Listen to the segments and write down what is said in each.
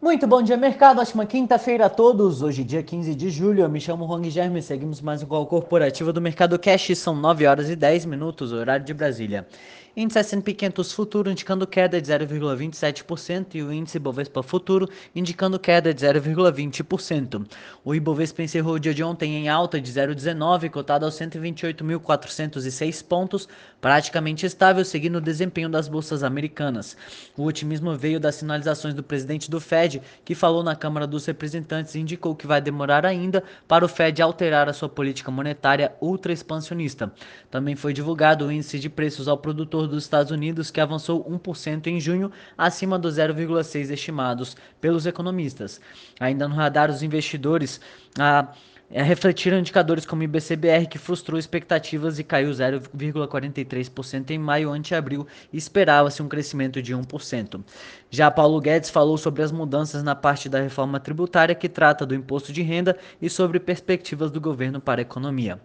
Muito bom dia, mercado. Ótima quinta-feira a todos. Hoje, dia 15 de julho, eu me chamo Rong Germe. Seguimos mais um call corporativo do Mercado Cash. São 9 horas e 10 minutos, horário de Brasília. Índice S&P 500 Futuro indicando queda de 0,27% e o índice Bovespa Futuro indicando queda de 0,20%. O Ibovespa encerrou o dia de ontem em alta de 0,19, cotado aos 128.406 pontos, praticamente estável, seguindo o desempenho das bolsas americanas. O otimismo veio das sinalizações do presidente do Fed, que falou na Câmara dos Representantes e indicou que vai demorar ainda para o Fed alterar a sua política monetária ultra expansionista. Também foi divulgado o índice de preços ao produtor dos Estados Unidos, que avançou 1% em junho, acima dos 0,6% estimados pelos economistas. Ainda no radar, os investidores. A é, refletiram indicadores como o IBCBR, que frustrou expectativas e caiu 0,43% em maio ante abril esperava-se um crescimento de 1%. Já Paulo Guedes falou sobre as mudanças na parte da reforma tributária que trata do imposto de renda e sobre perspectivas do governo para a economia.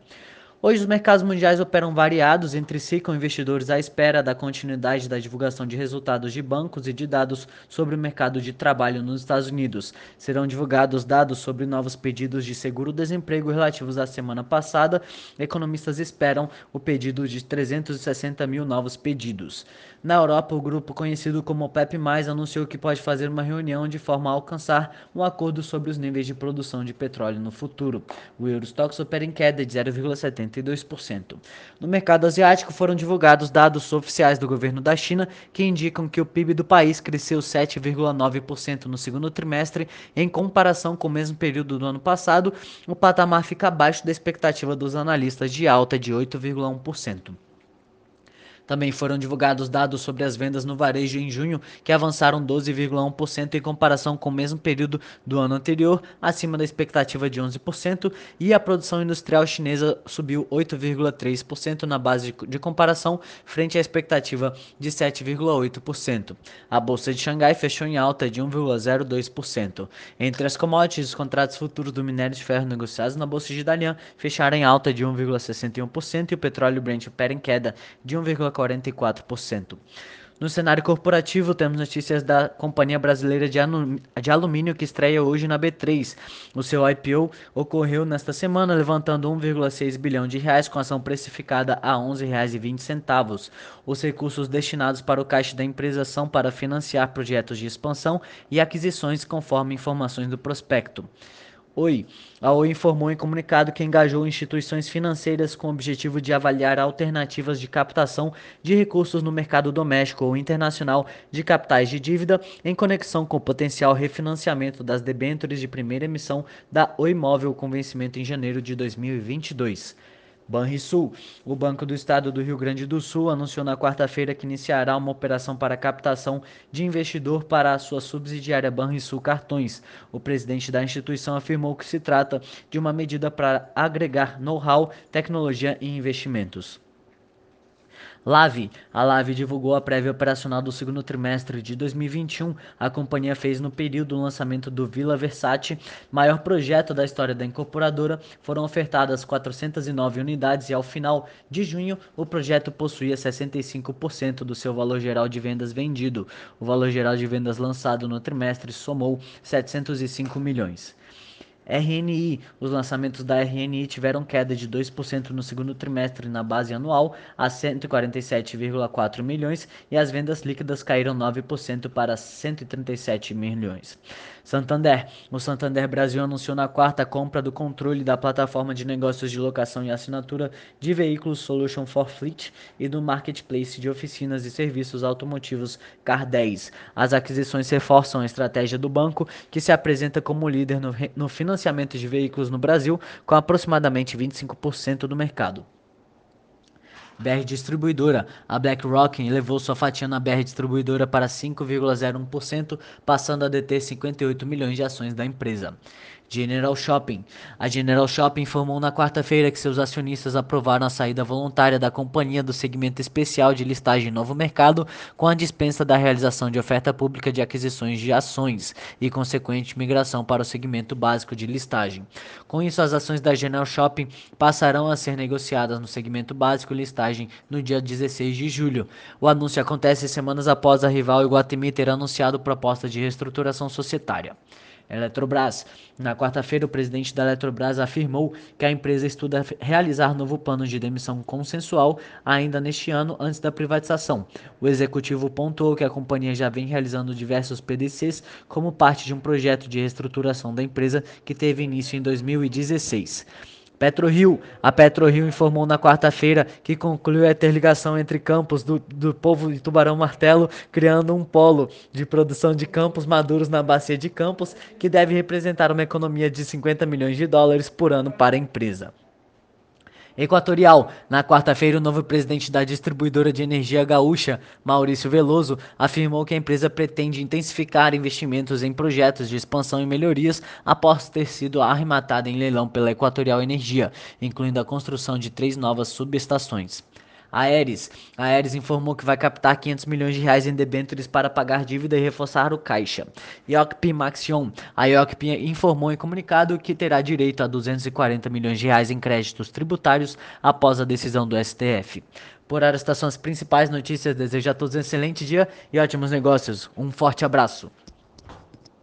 Hoje os mercados mundiais operam variados entre si, com investidores à espera da continuidade da divulgação de resultados de bancos e de dados sobre o mercado de trabalho nos Estados Unidos. Serão divulgados dados sobre novos pedidos de seguro-desemprego relativos à semana passada. Economistas esperam o pedido de 360 mil novos pedidos. Na Europa, o grupo conhecido como OPEP+, anunciou que pode fazer uma reunião de forma a alcançar um acordo sobre os níveis de produção de petróleo no futuro. O Eurostox opera em queda de 0,70 42%. No mercado asiático foram divulgados dados oficiais do governo da China que indicam que o PIB do país cresceu 7,9% no segundo trimestre em comparação com o mesmo período do ano passado. O patamar fica abaixo da expectativa dos analistas de alta de 8,1%. Também foram divulgados dados sobre as vendas no varejo em junho, que avançaram 12,1% em comparação com o mesmo período do ano anterior, acima da expectativa de 11%, e a produção industrial chinesa subiu 8,3% na base de comparação, frente à expectativa de 7,8%. A bolsa de Xangai fechou em alta de 1,02%. Entre as commodities, os contratos futuros do minério de ferro negociados na bolsa de Dalian fecharam em alta de 1,61% e o petróleo Brent opera em queda de 1,40%. 44%. No cenário corporativo, temos notícias da Companhia Brasileira de Alumínio que estreia hoje na B3. O seu IPO ocorreu nesta semana, levantando 1,6 bilhão de reais com ação precificada a R$ 11,20. Os recursos destinados para o caixa da empresa são para financiar projetos de expansão e aquisições conforme informações do prospecto. Oi, a Oi informou em comunicado que engajou instituições financeiras com o objetivo de avaliar alternativas de captação de recursos no mercado doméstico ou internacional de capitais de dívida em conexão com o potencial refinanciamento das debêntures de primeira emissão da Oi Móvel com vencimento em janeiro de 2022. Banrisul. O Banco do Estado do Rio Grande do Sul anunciou na quarta-feira que iniciará uma operação para captação de investidor para a sua subsidiária Banrisul Cartões. O presidente da instituição afirmou que se trata de uma medida para agregar know-how, tecnologia e investimentos. Lave. A Lave divulgou a prévia operacional do segundo trimestre de 2021. A companhia fez no período o lançamento do Vila Versace, maior projeto da história da incorporadora. Foram ofertadas 409 unidades e ao final de junho o projeto possuía 65% do seu valor geral de vendas vendido. O valor geral de vendas lançado no trimestre somou 705 milhões. RNI. Os lançamentos da RNI tiveram queda de 2% no segundo trimestre na base anual a 147,4 milhões e as vendas líquidas caíram 9% para 137 milhões. Santander. O Santander Brasil anunciou na quarta compra do controle da plataforma de negócios de locação e assinatura de veículos Solution for Fleet e do marketplace de oficinas e serviços automotivos Car 10. As aquisições reforçam a estratégia do banco, que se apresenta como líder no, no financiamento de veículos no Brasil, com aproximadamente 25% do mercado. BR Distribuidora. A BlackRock elevou sua fatia na BR Distribuidora para 5,01%, passando a deter 58 milhões de ações da empresa. General Shopping. A General Shopping informou na quarta-feira que seus acionistas aprovaram a saída voluntária da companhia do segmento especial de listagem Novo Mercado com a dispensa da realização de oferta pública de aquisições de ações e consequente migração para o segmento básico de listagem. Com isso, as ações da General Shopping passarão a ser negociadas no segmento básico listagem no dia 16 de julho. O anúncio acontece semanas após a rival Iguatemi ter anunciado proposta de reestruturação societária. Eletrobras. Na quarta-feira, o presidente da Eletrobras afirmou que a empresa estuda realizar novo plano de demissão consensual ainda neste ano, antes da privatização. O executivo pontuou que a companhia já vem realizando diversos PDCs como parte de um projeto de reestruturação da empresa que teve início em 2016. PetroRio. A PetroRio informou na quarta-feira que concluiu a interligação entre campos do, do povo de Tubarão Martelo, criando um polo de produção de campos maduros na bacia de Campos, que deve representar uma economia de 50 milhões de dólares por ano para a empresa. Equatorial. Na quarta-feira, o novo presidente da distribuidora de energia gaúcha, Maurício Veloso, afirmou que a empresa pretende intensificar investimentos em projetos de expansão e melhorias após ter sido arrematada em leilão pela Equatorial Energia, incluindo a construção de três novas subestações. Aeres. A Aeres informou que vai captar 500 milhões de reais em debêntures para pagar dívida e reforçar o caixa. Iocp Maxion. A Iocp informou em comunicado que terá direito a 240 milhões de reais em créditos tributários após a decisão do STF. Por hora, estas são as principais notícias. Desejo a todos um excelente dia e ótimos negócios. Um forte abraço.